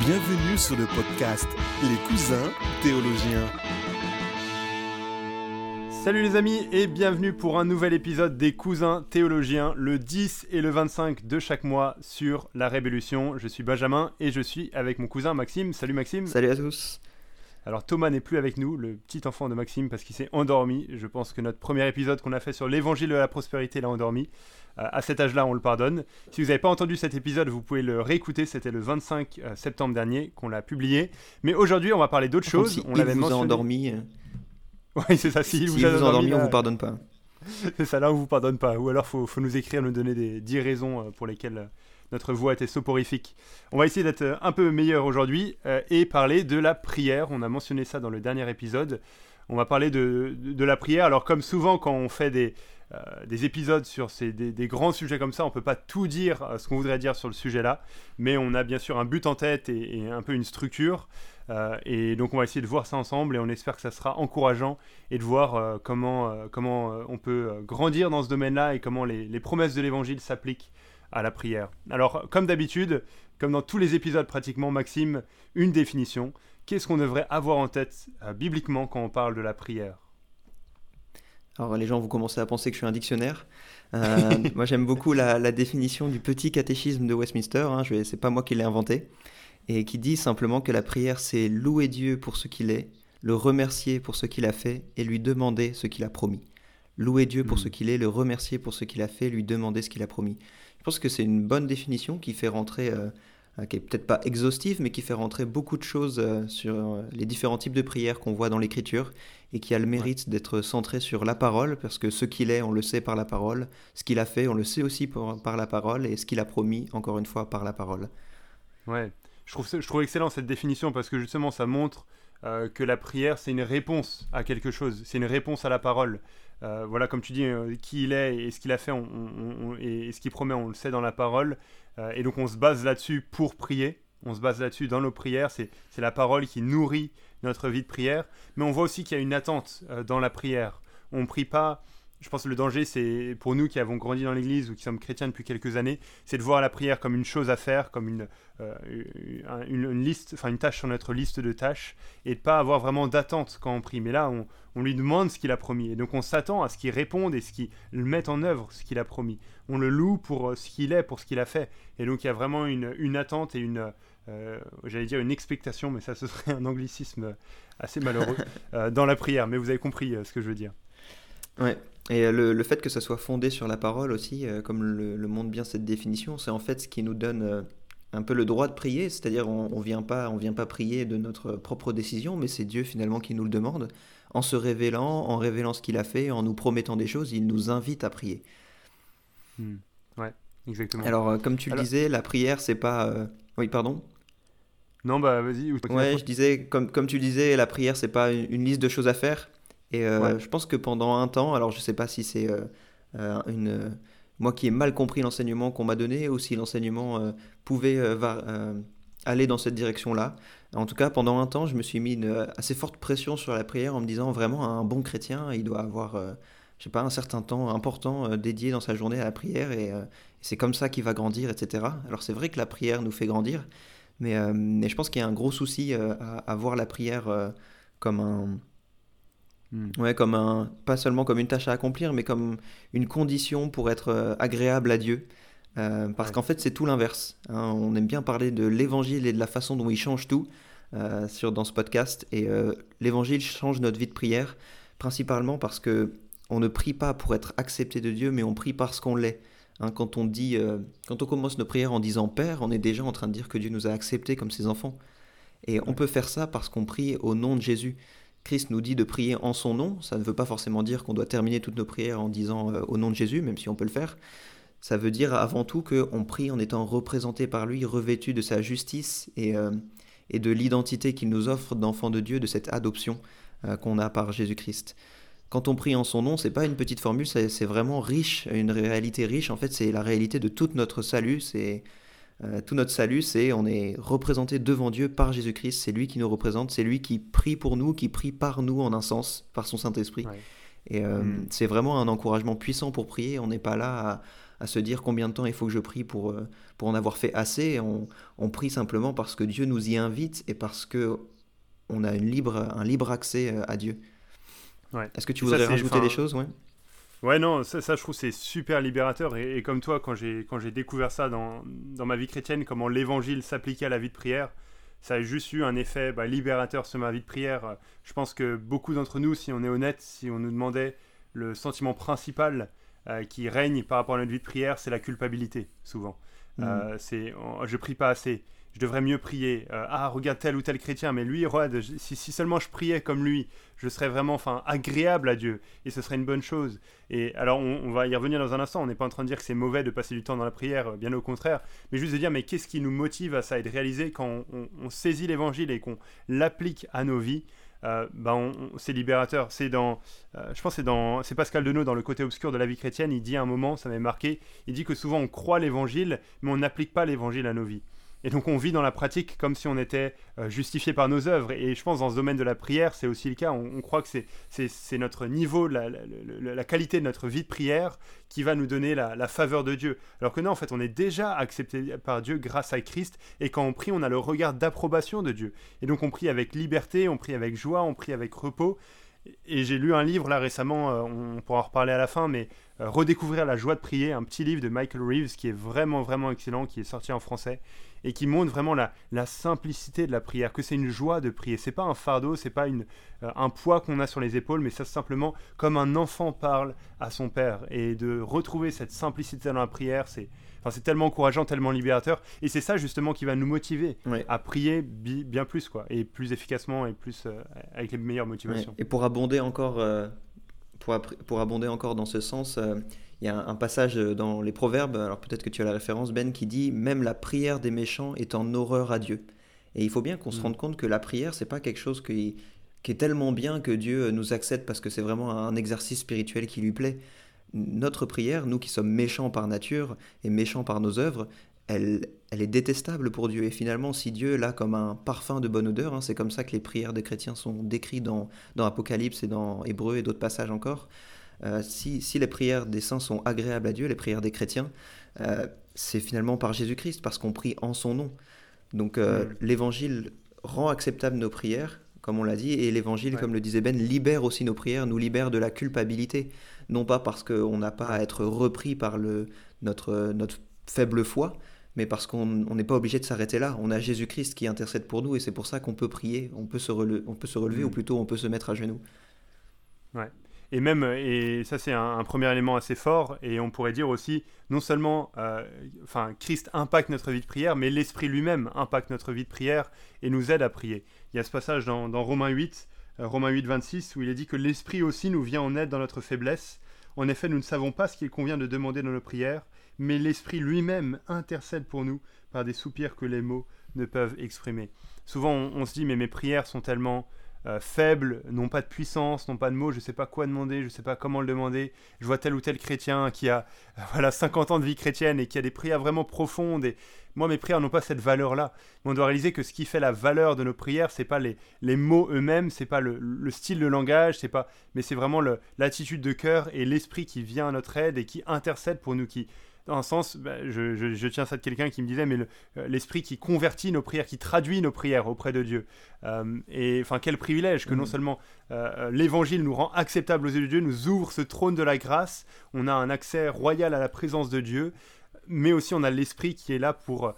Bienvenue sur le podcast Les cousins théologiens. Salut les amis et bienvenue pour un nouvel épisode des cousins théologiens le 10 et le 25 de chaque mois sur la Révolution. Je suis Benjamin et je suis avec mon cousin Maxime. Salut Maxime. Salut à tous. Alors Thomas n'est plus avec nous, le petit enfant de Maxime, parce qu'il s'est endormi. Je pense que notre premier épisode qu'on a fait sur l'évangile de la prospérité l'a endormi. Euh, à cet âge-là, on le pardonne. Si vous n'avez pas entendu cet épisode, vous pouvez le réécouter. C'était le 25 euh, septembre dernier qu'on l'a publié. Mais aujourd'hui, on va parler d'autres choses. Si on il vous a endormi. euh, Oui, c'est ça. Si, Si vous vous endormi, endormi, on vous pardonne pas. C'est ça, là on vous pardonne pas. Ou alors faut, faut nous écrire, nous donner des 10 raisons euh, pour lesquelles notre voix était soporifique. On va essayer d'être euh, un peu meilleur aujourd'hui euh, et parler de la prière. On a mentionné ça dans le dernier épisode. On va parler de, de, la prière. Alors comme souvent quand on fait des, euh, des épisodes sur ces, des, grands sujets comme ça, on peut pas tout dire ce qu'on voudrait dire sur le sujet là, mais on a bien sûr un but en tête et, un peu une structure. Et donc on va essayer de voir ça ensemble et on espère que ça sera encourageant et de voir comment, comment on peut grandir dans ce domaine-là et comment les promesses de l'évangile s'appliquent à la prière. Alors comme d'habitude, comme dans tous les épisodes pratiquement, Maxime, une définition. Qu'est-ce qu'on devrait avoir en tête euh, bibliquement quand on parle de la prière? Alors les gens vont commencer à penser que je suis un dictionnaire. Euh, moi j'aime beaucoup la, la définition du petit catéchisme de Westminster, hein, c'est pas moi qui l'ai inventé, et qui dit simplement que la prière c'est louer Dieu pour ce qu'il est, le remercier pour ce qu'il a fait et lui demander ce qu'il a promis. Louer Dieu pour Mm. ce qu'il est, le remercier pour ce qu'il a fait, lui demander ce qu'il a promis. Je pense que c'est une bonne définition qui fait rentrer, euh, euh, qui est peut-être pas exhaustive, mais qui fait rentrer beaucoup de choses euh, sur les différents types de prières qu'on voit dans l'Écriture et qui a le mérite d'être centré sur la parole, parce que ce qu'il est, on le sait par la parole, ce qu'il a fait, on le sait aussi par, par la parole, et ce qu'il a promis, encore une fois, par la parole. Ouais, je trouve, je excellent cette définition parce que justement ça montre euh, que la prière c'est une réponse à quelque chose, c'est une réponse à la parole. Euh, voilà, comme tu dis, euh, qui il est et ce qu'il a fait et ce qu'il promet, on le sait dans la parole. Et donc on se base là-dessus pour prier, on se base là-dessus dans nos prières, c'est la parole qui nourrit notre vie de prière. Mais on voit aussi qu'il y a une attente dans la prière. On ne prie pas. Je pense que le danger, c'est pour nous qui avons grandi dans l'Église ou qui sommes chrétiens depuis quelques années, c'est de voir la prière comme une chose à faire, comme une, euh, une, une liste, enfin une tâche sur notre liste de tâches, et de pas avoir vraiment d'attente quand on prie. Mais là, on, on lui demande ce qu'il a promis, et donc on s'attend à ce qu'il réponde et ce qu'il mette en œuvre ce qu'il a promis. On le loue pour euh, ce qu'il est, pour ce qu'il a fait, et donc il y a vraiment une, une attente et une, euh, j'allais dire une expectation, mais ça ce serait un anglicisme assez malheureux euh, dans la prière. Mais vous avez compris ce que je veux dire. Ouais. Et euh, le, le fait que ça soit fondé sur la parole aussi, euh, comme le, le montre bien cette définition, c'est en fait ce qui nous donne euh, un peu le droit de prier, c'est-à-dire on, on vient pas, on vient pas prier de notre propre décision, mais c'est Dieu finalement qui nous le demande, en se révélant, en révélant ce qu'il a fait, en nous promettant des choses, il nous invite à prier. Hmm. Ouais, exactement. Alors euh, comme tu le disais, la prière c'est pas, oui pardon? non, bah vas-y. ou- Ouais, je disais, comme, comme tu disais, la prière, c'est pas une, une liste de choses à faire. Et euh, Ouais. je pense que pendant un temps, alors je sais pas si c'est euh, euh, une. moi qui ai mal compris l'enseignement qu'on m'a donné, ou si l'enseignement pouvait va- aller dans cette direction-là. En tout cas, pendant un temps, je me suis mis une assez forte pression sur la prière en me disant vraiment, un bon chrétien, il doit avoir, je sais pas, un certain temps important euh, dédié dans sa journée à la prière, et euh, c'est comme ça qu'il va grandir, etc. Alors c'est vrai que la prière nous fait grandir, mais, euh, mais je pense qu'il y a un gros souci à, à voir la prière comme un, Hmm. ouais, comme un, pas seulement comme une tâche à accomplir, mais comme une condition pour être euh, agréable à Dieu. Euh, parce Ouais. qu'en fait, c'est tout l'inverse. hein. On aime bien parler de l'évangile et de la façon dont il change tout euh, sur, dans ce podcast. Et euh, l'évangile change notre vie de prière, principalement parce que on ne prie pas pour être accepté de Dieu, mais on prie parce qu'on l'est. Hein, quand on dit, quand on commence nos prières en disant Père, on est déjà en train de dire que Dieu nous a acceptés comme ses enfants. Et on peut faire ça parce qu'on prie au nom de Jésus. Christ nous dit de prier en son nom. Ça ne veut pas forcément dire qu'on doit terminer toutes nos prières en disant euh, au nom de Jésus, même si on peut le faire. Ça veut dire avant tout qu'on prie en étant représenté par lui, revêtu de sa justice et, euh, et de l'identité qu'il nous offre d'enfant de Dieu, de cette adoption euh, qu'on a par Jésus-Christ. Quand on prie en son nom, c'est pas une petite formule, c'est c'est vraiment riche, une réalité riche. En fait, c'est la réalité de tout notre salut. C'est euh, tout notre salut, c'est on est représenté devant Dieu par Jésus-Christ. C'est lui qui nous représente, c'est lui qui prie pour nous, qui prie par nous en un sens, par son Saint-Esprit. Ouais. Et euh, Mm. c'est vraiment un encouragement puissant pour prier. On n'est pas là à se dire combien de temps il faut que je prie pour, euh, pour en avoir fait assez. On, on, prie simplement parce que Dieu nous y invite et parce que on a une libre, un libre accès à Dieu. Ouais. Est-ce que tu voudrais rajouter des choses? Ouais Ouais, non, ça, je trouve c'est super libérateur. Et, et, comme toi, quand j'ai découvert ça dans, dans ma vie chrétienne, comment l'évangile s'appliquait à la vie de prière, ça a juste eu un effet bah, libérateur sur ma vie de prière. Je pense que beaucoup d'entre nous, si on est honnête, si on nous demandait le sentiment principal euh, qui règne par rapport à notre vie de prière, c'est la culpabilité, souvent. Mmh. Euh, c'est je prie pas assez je devrais mieux prier. Euh, ah, regarde tel ou tel chrétien, mais lui, si, si, seulement je priais comme lui, je serais vraiment enfin, agréable à Dieu et ce serait une bonne chose. Et alors, on, va y revenir dans un instant. On n'est pas en train de dire que c'est mauvais de passer du temps dans la prière, bien au contraire, mais juste de dire, mais qu'est-ce qui nous motive à ça et de réaliser quand on, saisit l'évangile et qu'on l'applique à nos vies? Euh, ben c'est libérateur. C'est dans, euh, je pense, c'est dans, c'est Pascal Denot dans le côté obscur de la vie chrétienne. Il dit un moment, ça m'est marqué. Il dit que souvent on croit l'évangile, mais on n'applique pas l'évangile à nos vies. Et donc on vit dans la pratique comme si on était euh, justifié par nos œuvres. Et je pense dans ce domaine de la prière, c'est aussi le cas. On, croit que c'est notre niveau, la, la, qualité de notre vie de prière qui va nous donner la, faveur de Dieu. Alors que non, en fait, on est déjà accepté par Dieu grâce à Christ. Et quand on prie, on a le regard d'approbation de Dieu. Et donc on prie avec liberté, on prie avec joie, on prie avec repos. Et j'ai lu un livre là récemment, euh, on pourra en reparler à la fin, mais euh, Redécouvrir la joie de prier, un petit livre de Michael Reeves qui est vraiment vraiment excellent, qui est sorti en français et qui montre vraiment la, la simplicité de la prière, que c'est une joie de prier. C'est pas un fardeau, c'est pas une, euh, un poids qu'on a sur les épaules, mais ça simplement comme un enfant parle à son père. Et de retrouver cette simplicité dans la prière, c'est enfin, c'est tellement encourageant, tellement libérateur. Et c'est ça justement qui va nous motiver à prier bien plus, quoi, et plus efficacement et plus euh, avec les meilleures motivations. Et pour abonder encore, euh, pour, pour, abonder encore dans ce sens il y a un, passage dans les Proverbes, alors peut-être que tu as la référence Ben, qui dit Même la prière des méchants est en horreur à Dieu. Et il faut bien qu'on se mm. rende compte que la prière, c'est pas quelque chose qui, qui, est tellement bien que Dieu nous accepte parce que c'est vraiment un exercice spirituel qui lui plaît. Notre prière, nous qui sommes méchants par nature et méchants par nos œuvres, elle, elle est détestable pour Dieu. Et finalement, si Dieu l'a comme un parfum de bonne odeur, hein, c'est comme ça que les prières des chrétiens sont décrites dans, dans Apocalypse et dans Hébreu et d'autres passages encore, euh, si, les prières des saints sont agréables à Dieu, les prières des chrétiens, euh, c'est finalement par Jésus-Christ, parce qu'on prie en son nom. Donc euh, mm. l'évangile rend acceptable nos prières, comme on l'a dit, et l'évangile, comme le disait Ben, libère aussi nos prières, nous libère de la culpabilité. Non pas parce qu'on n'a pas à être repris par le, notre, notre faible foi, mais parce qu'on n'est pas obligé de s'arrêter là. On a Jésus-Christ qui intercède pour nous, et c'est pour ça qu'on peut prier, on peut se, on peut se relever, mm. ou plutôt on peut se mettre à genoux. Ouais. Et même, et ça c'est un, premier élément assez fort, et on pourrait dire aussi, non seulement, euh, enfin, Christ impacte notre vie de prière, mais l'Esprit lui-même impacte notre vie de prière et nous aide à prier. Il y a ce passage dans, Romains 8, euh, Romains 8, 26, où il est dit que l'Esprit aussi nous vient en aide dans notre faiblesse. En effet, nous ne savons pas ce qu'il convient de demander dans nos prières, mais l'Esprit lui-même intercède pour nous par des soupirs que les mots ne peuvent exprimer. Souvent, on se dit, mais mes prières sont tellement euh, faibles, n'ont pas de puissance, n'ont pas de mots, je ne sais pas quoi demander, je ne sais pas comment le demander. Je vois tel ou tel chrétien qui a voilà 50 ans de vie chrétienne et qui a des prières vraiment profondes. Et moi, mes prières n'ont pas cette valeur-là. on doit réaliser que ce qui fait la valeur de nos prières, c'est pas les, les mots eux-mêmes, c'est pas le, le, style de langage, c'est pas, mais c'est vraiment l'attitude de cœur et l'esprit qui vient à notre aide et qui intercède pour nous, qui dans un sens, bah, je, tiens ça de quelqu'un qui me disait, mais euh, l'esprit qui convertit nos prières, qui traduit nos prières auprès de Dieu. Euh, et enfin, quel privilège que non mm. seulement euh, l'évangile nous rend acceptable aux yeux de Dieu, nous ouvre ce trône de la grâce, on a un accès royal à la présence de Dieu, mais aussi on a l'esprit qui est là pour,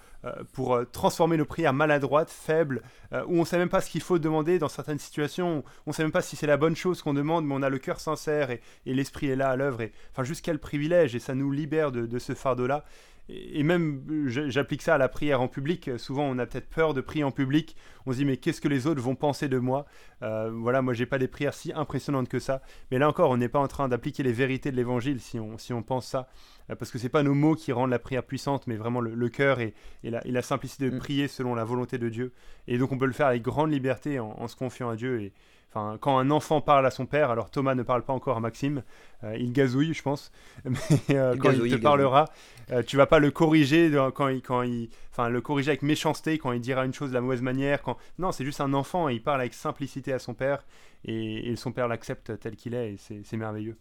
pour euh, transformer nos prières maladroites, faibles, euh, où on ne sait même pas ce qu'il faut demander dans certaines situations, on ne sait même pas si c'est la bonne chose qu'on demande, mais on a le cœur sincère et, l'esprit est là à l'œuvre. Enfin, juste quel privilège, et ça nous libère de, ce fardeau-là et même j'applique ça à la prière en public. Souvent, on a peut-être peur de prier en public. On se dit mais qu'est-ce que les autres vont penser de moi? Euh, Voilà, moi j'ai pas des prières si impressionnantes que ça. Mais là encore, on n'est pas en train d'appliquer les vérités de l'Évangile si on pense ça, euh, parce que c'est pas nos mots qui rendent la prière puissante, mais vraiment le, cœur et, la, simplicité de mm. prier selon la volonté de Dieu. Et donc on peut le faire avec grande liberté en, en se confiant à Dieu et Enfin, quand un enfant parle à son père, alors Thomas ne parle pas encore à Maxime, euh, il gazouille, je pense, mais euh, quand il te parlera, euh, tu vas pas le corriger quand il, quand il, enfin, le corriger avec méchanceté quand il dira une chose de la mauvaise manière. Quand... Non, c'est juste un enfant et il parle avec simplicité à son père et, son père l'accepte tel qu'il est et c'est merveilleux.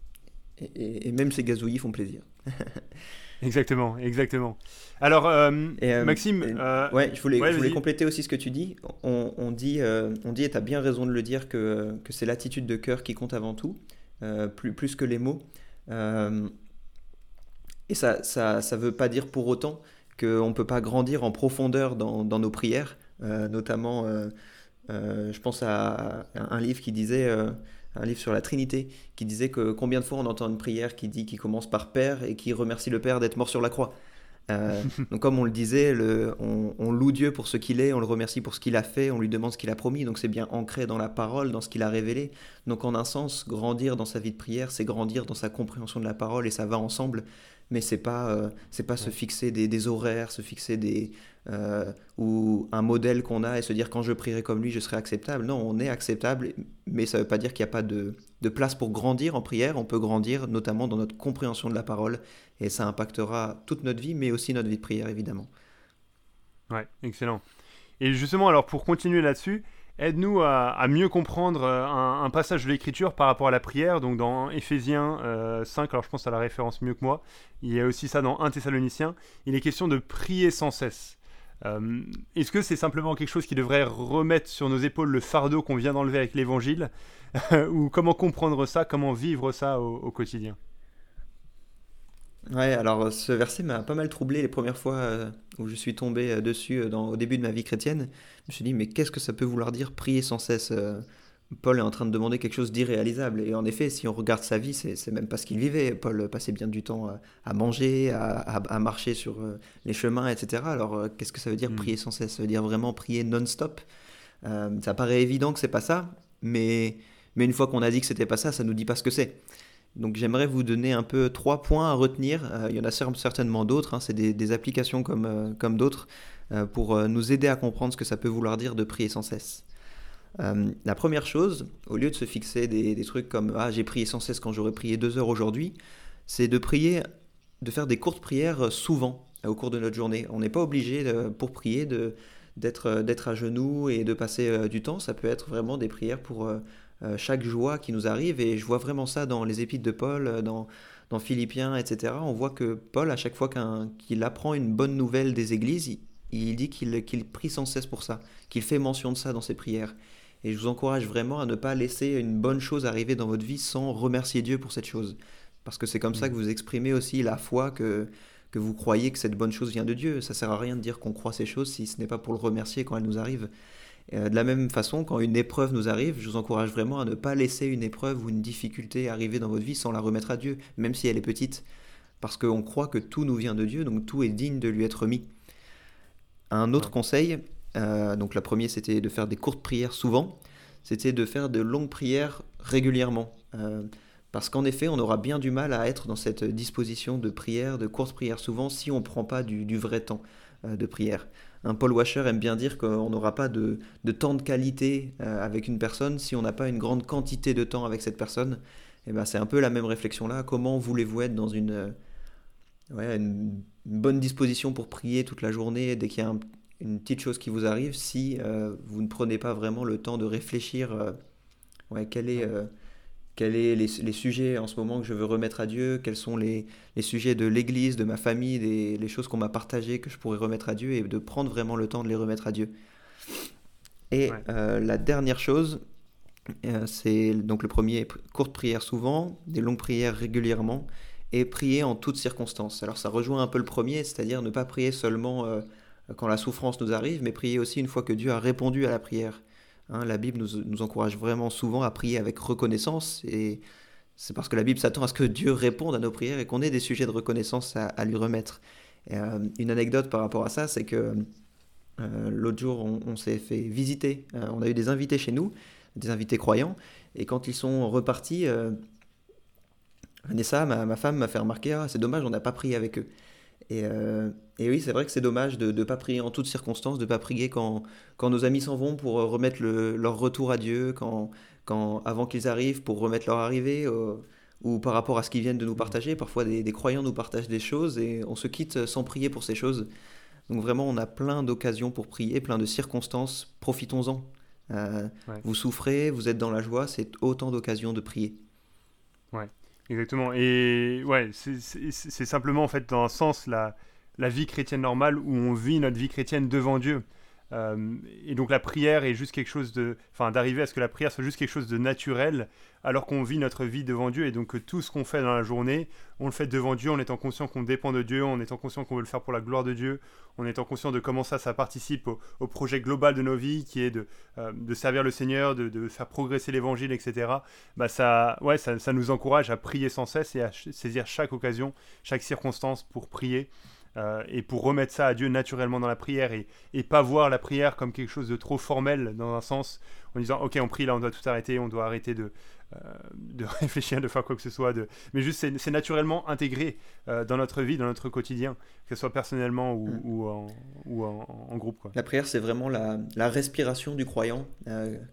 Et, et, même ces gazouillis font plaisir. Exactement, exactement. Alors, Maxime, ouais, je voulais, je voulais compléter aussi ce que tu dis. On, dit, on dit, et tu as bien raison de le dire, que, que c'est l'attitude de cœur qui compte avant tout, plus, plus que les mots. et ça, ça, ça veut pas dire pour autant qu'on ne peut pas grandir en profondeur dans, dans nos prières, notamment euh, je pense à, un livre qui disait, euh, un livre sur la Trinité, qui disait que combien de fois on entend une prière qui dit, qui commence par Père et qui remercie le Père d'être mort sur la croix. Euh, donc comme on le disait, le, on, loue Dieu pour ce qu'il est, on le remercie pour ce qu'il a fait, on lui demande ce qu'il a promis, donc c'est bien ancré dans la parole, dans ce qu'il a révélé. Donc en un sens, grandir dans sa vie de prière, c'est grandir dans sa compréhension de la parole et ça va ensemble mais c'est pas euh, c'est pas se fixer des, horaires, se fixer des euh, ou un modèle qu'on a et se dire quand je prierai comme lui, je serai acceptable. Non, on est acceptable, mais ça veut pas dire qu'il n'y a pas de, de, place pour grandir en prière. On peut grandir notamment dans notre compréhension de la parole et ça impactera toute notre vie, mais aussi notre vie de prière évidemment. Ouais, excellent. Et justement, alors pour continuer là-dessus, aide-nous à, mieux comprendre euh, un, passage de l'Écriture par rapport à la prière. Donc dans Éphésiens 5, euh, alors je pense à la référence mieux que moi, il y a aussi ça dans 1 Thessaloniciens, il est question de prier sans cesse. Euh, est-ce que c'est simplement quelque chose qui devrait remettre sur nos épaules le fardeau qu'on vient d'enlever avec l'Évangile? Ou comment comprendre ça, comment vivre ça au quotidien? Ouais, alors ce verset m'a pas mal troublé les premières fois euh, où je suis tombé euh, dessus euh, dans, au début de ma vie chrétienne. Je me suis dit, mais qu'est-ce que ça peut vouloir dire prier sans cesse Paul est en train de demander quelque chose d'irréalisable. Et en effet, si on regarde sa vie, c'est même pas ce qu'il vivait. Paul passait bien du temps à, manger, à, marcher sur les chemins, etc. Alors qu'est-ce que ça veut dire hmm. prier sans cesse? Ça veut dire vraiment prier non-stop? ça paraît évident que c'est pas ça, mais, mais une fois qu'on a dit que c'était pas ça, ça nous dit pas ce que c'est. Donc j'aimerais vous donner un peu trois points à retenir. Euh, il y en a certainement d'autres, hein. c'est des, applications comme, euh, d'autres, euh, pour nous aider à comprendre ce que ça peut vouloir dire de prier sans cesse. la première chose, au lieu de se fixer des, trucs comme Ah j'ai prié sans cesse quand j'aurais prié deux heures aujourd'hui, c'est de prier, de faire des courtes prières souvent au cours de notre journée. On n'est pas obligé pour prier d'être à genoux et de passer du temps. Ça peut être vraiment des prières pour chaque joie qui nous arrive. Et je vois vraiment ça dans les épîtres de Paul, euh, dans, dans Philippiens, etc. On voit que Paul, à chaque fois qu'il apprend une bonne nouvelle des églises, il, dit qu'il prie sans cesse pour ça, qu'il fait mention de ça dans ses prières. Et je vous encourage vraiment à ne pas laisser une bonne chose arriver dans votre vie sans remercier Dieu pour cette chose. Parce que c'est comme ça mm. que vous exprimez aussi la foi que, que vous croyez que cette bonne chose vient de Dieu. Ça sert à rien de dire qu'on croit ces choses si ce n'est pas pour le remercier quand elles nous arrivent. Euh, de la même façon, quand une épreuve nous arrive, je vous encourage vraiment à ne pas laisser une épreuve ou une difficulté arriver dans votre vie sans la remettre à Dieu, même si elle est petite. Parce qu'on croit que tout nous vient de Dieu, donc tout est digne de lui être mis. Un autre conseil, euh, donc la première c'était de faire des courtes prières souvent, c'était de faire de longues prières régulièrement. Euh, parce qu'en effet, on aura bien du mal à être dans cette disposition de prière, de courtes prières souvent, si on ne prend pas du, vrai temps de prière un Paul Washer aime bien dire qu'on n'aura pas de, temps de qualité euh, avec une personne si on n'a pas une grande quantité de temps avec cette personne. Et ben c'est un peu la même réflexion là. Comment voulez-vous être dans une, euh, une, bonne disposition pour prier toute la journée dès qu'il y a une petite chose qui vous arrive si euh, vous ne prenez pas vraiment le temps de réfléchir ouais, quel est quels sont les, sujets en ce moment que je veux remettre à Dieu, quels sont les, sujets de l'Église, de ma famille, des, les choses qu'on m'a partagées que je pourrais remettre à Dieu et de prendre vraiment le temps de les remettre à Dieu. Et euh, la dernière chose, euh, c'est donc le premier, courte prière souvent, des longues prières régulièrement et prier en toutes circonstances. Alors ça rejoint un peu le premier, c'est-à-dire ne pas prier seulement euh, quand la souffrance nous arrive, mais prier aussi une fois que Dieu a répondu à la prière. Hein, la Bible nous, encourage vraiment souvent à prier avec reconnaissance et c'est parce que la Bible s'attend à ce que Dieu réponde à nos prières et qu'on ait des sujets de reconnaissance à, lui remettre. Euh, une anecdote par rapport à ça, c'est que euh, l'autre jour, on, s'est fait visiter. Euh, on a eu des invités chez nous, des invités croyants, et quand ils sont repartis, Vanessa, ma, ma femme, m'a fait remarquer ah, c'est dommage, on n'a pas prié avec eux. Euh, et, oui, c'est vrai que c'est dommage de ne pas prier en toutes circonstances, de ne pas prier quand, quand nos amis s'en vont pour euh, remettre leur retour à Dieu, quand, quand, avant qu'ils arrivent pour remettre leur arrivée, euh, ou par rapport à ce qu'ils viennent de nous partager. Parfois, des, croyants nous partagent des choses et on se quitte sans prier pour ces choses. Donc vraiment, on a plein d'occasions pour prier, plein de circonstances. Profitons-en. Vous souffrez, vous êtes dans la joie, c'est autant d'occasions de prier. Ouais. Exactement. Et ouais, c'est simplement en fait dans un sens la, la vie chrétienne normale où on vit notre vie chrétienne devant Dieu. Euh, et donc la prière est juste quelque chose de, enfin d'arriver à ce que la prière soit juste quelque chose de naturel, alors qu'on vit notre vie devant Dieu et donc que tout ce qu'on fait dans la journée, on le fait devant Dieu en étant conscient qu'on dépend de Dieu, en étant conscient qu'on veut le faire pour la gloire de Dieu, en étant conscient de comment ça, ça participe au, projet global de nos vies, qui est de, euh, servir le Seigneur, de, faire progresser l'Évangile, etc. Bah ça, ouais, ça nous encourage à prier sans cesse et à saisir chaque occasion, chaque circonstance pour prier. Euh, et pour remettre ça à Dieu naturellement dans la prière et, et pas voir la prière comme quelque chose de trop formel dans un sens en disant ok on prie là on doit tout arrêter on doit arrêter de, euh, de réfléchir de faire quoi que ce soit de... mais juste c'est naturellement intégré euh, dans notre vie dans notre quotidien que ce soit personnellement ou, mm. ou, en, ou en, groupe quoi. la prière c'est vraiment la, la, respiration du croyant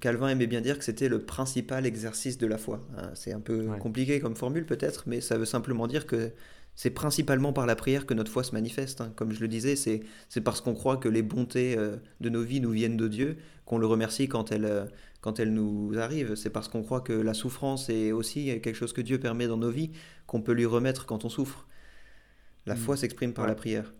Calvin aimait bien dire que c'était le principal exercice de la foi c'est un peu compliqué comme formule peut-être mais ça veut simplement dire que c'est principalement par la prière que notre foi se manifeste. Hein. Comme je le disais, c'est parce qu'on croit que les bontés euh, de nos vies nous viennent de Dieu, qu'on le remercie quand elles, euh, quand elle nous arrivent. C'est parce qu'on croit que la souffrance est aussi quelque chose que Dieu permet dans nos vies, qu'on peut lui remettre quand on souffre. La mm. foi s'exprime par la prière.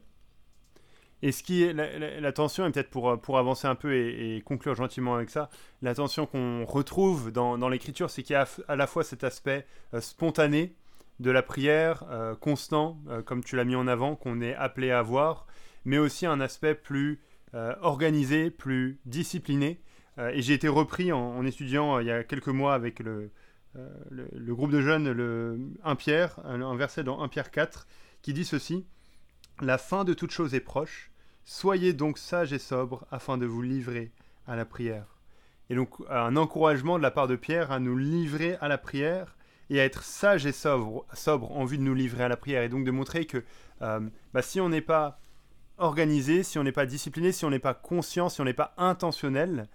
Et ce qui est la, tension, et peut-être pour, pour avancer un peu et, conclure gentiment avec ça, la tension qu'on retrouve dans, dans l'écriture, c'est qu'il y a à la fois cet aspect euh, spontané, de la prière euh, constant, euh, comme tu l'as mis en avant, qu'on est appelé à avoir, mais aussi un aspect plus euh, organisé, plus discipliné. et j'ai été repris en, étudiant il y a quelques mois avec le, le, groupe de jeunes, le 1 Pierre, un, verset dans 1 Pierre 4, qui dit ceci La fin de toute chose est proche, soyez donc sages et sobres afin de vous livrer à la prière. Et donc un encouragement de la part de Pierre à nous livrer à la prière et à être sage et sobre, en vue de nous livrer à la prière et donc de montrer que euh, bah, si on n'est pas organisé, si on n'est pas discipliné, si on n'est pas conscient, si on n'est pas intentionnel,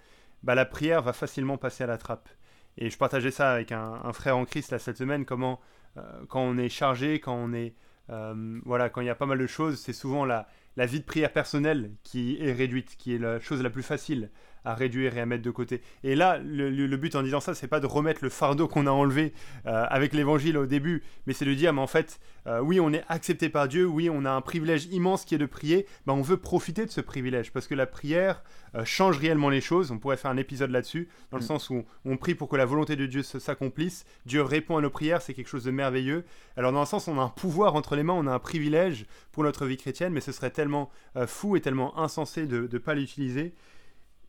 bah, la prière va facilement passer à la trappe. Et je partageais ça avec un, frère en Christ là, cette semaine, comment euh, quand on est chargé, quand on est euh, voilà, quand il y a pas mal de choses, c'est souvent la vie de prière personnelle qui est réduite, qui est la chose la plus facile à réduire et à mettre de côté. Et là, le, but en disant ça, c'est pas de remettre le fardeau qu'on a enlevé euh, avec l'évangile au début, mais c'est de dire, mais en fait, euh, oui, on est accepté par Dieu, oui, on a un privilège immense qui est de prier, mais on veut profiter de ce privilège, parce que la prière euh, change réellement les choses. On pourrait faire un épisode là-dessus, dans le mm. sens où on prie pour que la volonté de Dieu s'accomplisse. Dieu répond à nos prières, c'est quelque chose de merveilleux. Alors, dans un sens, on a un pouvoir entre les mains, on a un privilège pour notre vie chrétienne, mais ce serait tellement fou et tellement insensé de ne pas l'utiliser.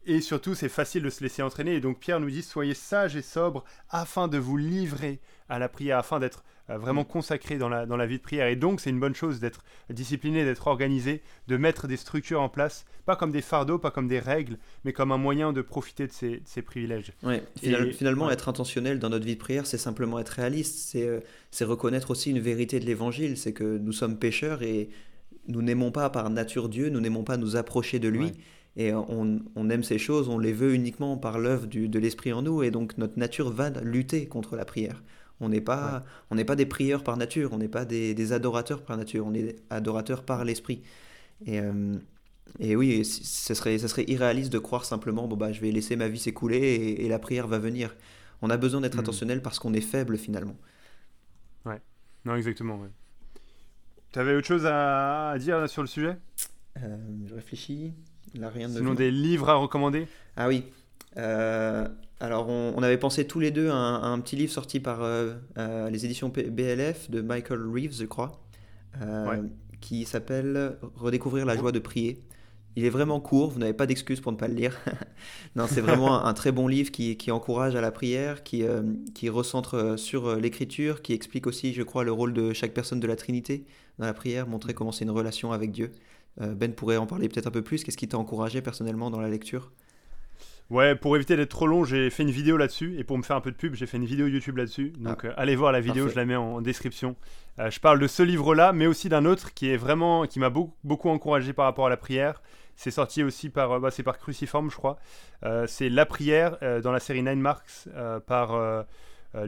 Et surtout, c'est facile de se laisser entraîner. Et donc Pierre nous dit, soyez sages et sobres afin de vous livrer à la prière, afin d'être euh, vraiment consacré dans la, dans la vie de prière. Et donc, c'est une bonne chose d'être discipliné, d'être organisé, de mettre des structures en place, pas comme des fardeaux, pas comme des règles, mais comme un moyen de profiter de ces, ces privilèges. Ouais, finalement, être intentionnel dans notre vie de prière, c'est simplement être réaliste. C'est euh, c'est reconnaître aussi une vérité de l'évangile, c'est que nous sommes pécheurs et nous n'aimons pas par nature Dieu, nous n'aimons pas nous approcher de lui. Et on, aime ces choses, on les veut uniquement par l'œuvre de l'Esprit en nous, et donc notre nature va lutter contre la prière. On n'est pas, on n'est pas des prieurs par nature, on n'est pas des, adorateurs par nature, on est adorateurs par l'Esprit. Et, euh, et oui, ce serait, ce serait irréaliste de croire simplement, bon bah je vais laisser ma vie s'écouler et, la prière va venir. On a besoin d'être hmm. intentionnel parce qu'on est faible finalement. Ouais, non exactement. Ouais. Tu avais autre chose à, dire sur le sujet? Euh, Je réfléchis rien de Sinon, des livres à recommander Ah oui. Euh, alors, on, avait pensé tous les deux à un, petit livre sorti par euh, euh, les éditions BLF de Michael Reeves, je crois, qui s'appelle Redécouvrir la joie de prier. Il est vraiment court, vous n'avez pas d'excuse pour ne pas le lire. non, c'est vraiment un, très bon livre qui, qui, encourage à la prière, qui, qui recentre sur l'écriture, qui explique aussi, je crois, le rôle de chaque personne de la Trinité dans la prière, montrer comment c'est une relation avec Dieu. Euh, ben pourrait en parler peut-être un peu plus. Qu'est-ce qui t'a encouragé personnellement dans la lecture? Ouais, pour éviter d'être trop long, j'ai fait une vidéo là-dessus. Et pour me faire un peu de pub, j'ai fait une vidéo YouTube là-dessus. Donc ah. euh, allez voir la vidéo, je la mets en, description. Euh, je parle de ce livre-là, mais aussi d'un autre qui est vraiment, qui m'a beaucoup, beaucoup, encouragé par rapport à la prière. C'est sorti aussi par, bah, c'est par Cruciforme, je crois. c'est La prière dans la série Nine Marks par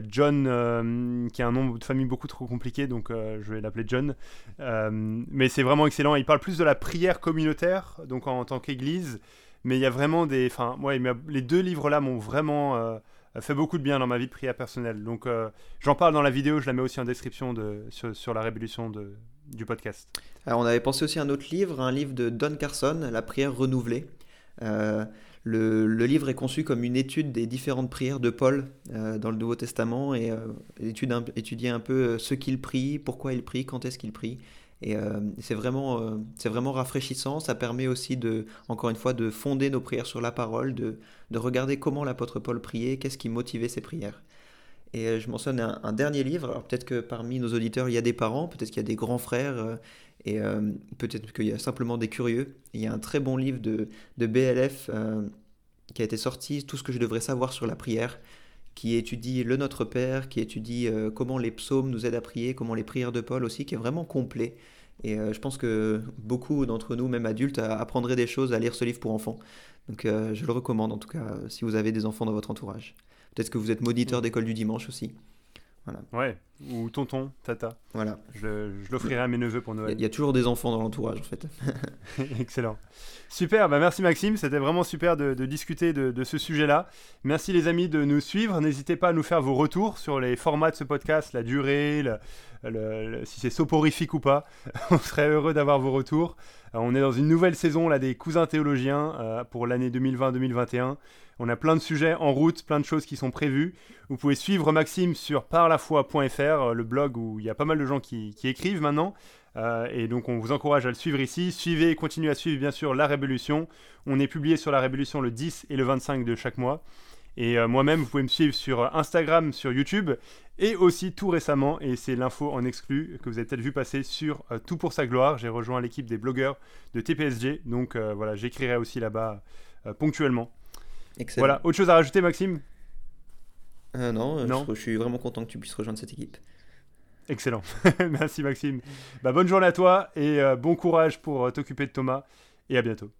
John, euh, qui a un nom de famille beaucoup trop compliqué, donc euh, je vais l'appeler John. mais c'est vraiment excellent. Il parle plus de la prière communautaire, donc en, tant qu'église. Mais il y a vraiment des. Enfin, ouais, les deux livres-là m'ont vraiment fait beaucoup de bien dans ma vie de prière personnelle. Donc j'en parle dans la vidéo, je la mets aussi en description de, sur, la révolution du podcast. Alors on avait pensé aussi à un autre livre, un livre de Don Carson, La prière renouvelée. Le, livre est conçu comme une étude des différentes prières de Paul dans le Nouveau Testament et étudier un peu ce qu'il prie, pourquoi il prie, quand est-ce qu'il prie. Et euh, c'est vraiment, euh, c'est vraiment rafraîchissant. Ça permet aussi, de, encore une fois, de fonder nos prières sur la parole, de, de regarder comment l'apôtre Paul priait, qu'est-ce qui motivait ses prières. Et euh, je mentionne un, un dernier livre. Alors peut-être que parmi nos auditeurs, il y a des parents, peut-être qu'il y a des grands frères, et peut-être qu'il y a simplement des curieux. Il y a un très bon livre de, de BLF qui a été sorti, Tout ce que je devrais savoir sur la prière qui étudie le Notre Père, qui étudie comment les psaumes nous aident à prier, comment les prières de Paul aussi, qui est vraiment complet. Et euh, je pense que beaucoup d'entre nous, même adultes, apprendraient des choses à lire ce livre pour enfants. Donc euh, je le recommande en tout cas si vous avez des enfants dans votre entourage. Peut-être que vous êtes moniteur d'école du dimanche aussi. Voilà. Ouais, ou tonton, tata. Voilà. Je, je l'offrirai à mes neveux pour Noël. Il y, a toujours des enfants dans l'entourage en fait. Excellent. Super, bah merci Maxime, c'était vraiment super de, discuter de, ce sujet-là. Merci les amis de nous suivre. N'hésitez pas à nous faire vos retours sur les formats de ce podcast, la durée, si c'est soporifique ou pas. on serait heureux d'avoir vos retours. Euh, on est dans une nouvelle saison là, des cousins théologiens euh, pour l'année 2020-2021. On a plein de sujets en route, plein de choses qui sont prévues. Vous pouvez suivre Maxime sur parlafoi.fr, euh, le blog où il y a pas mal de gens qui, écrivent maintenant. Euh, et donc on vous encourage à le suivre ici. Suivez et continuez à suivre bien sûr La Révolution. On est publié sur La Révolution le 10 et le 25 de chaque mois. Et euh, moi-même, vous pouvez me suivre sur Instagram, sur YouTube, et aussi tout récemment, et c'est l'info en exclu que vous avez peut-être vu passer sur Tout pour sa gloire. J'ai rejoint l'équipe des blogueurs de TPSG, donc voilà, j'écrirai aussi là-bas ponctuellement. Voilà, autre chose à rajouter, Maxime? Euh, non, non. Je, suis vraiment content que tu puisses rejoindre cette équipe. Excellent. Merci, Maxime. Bah, bonne journée à toi et euh, bon courage pour euh, t'occuper de Thomas. Et à bientôt.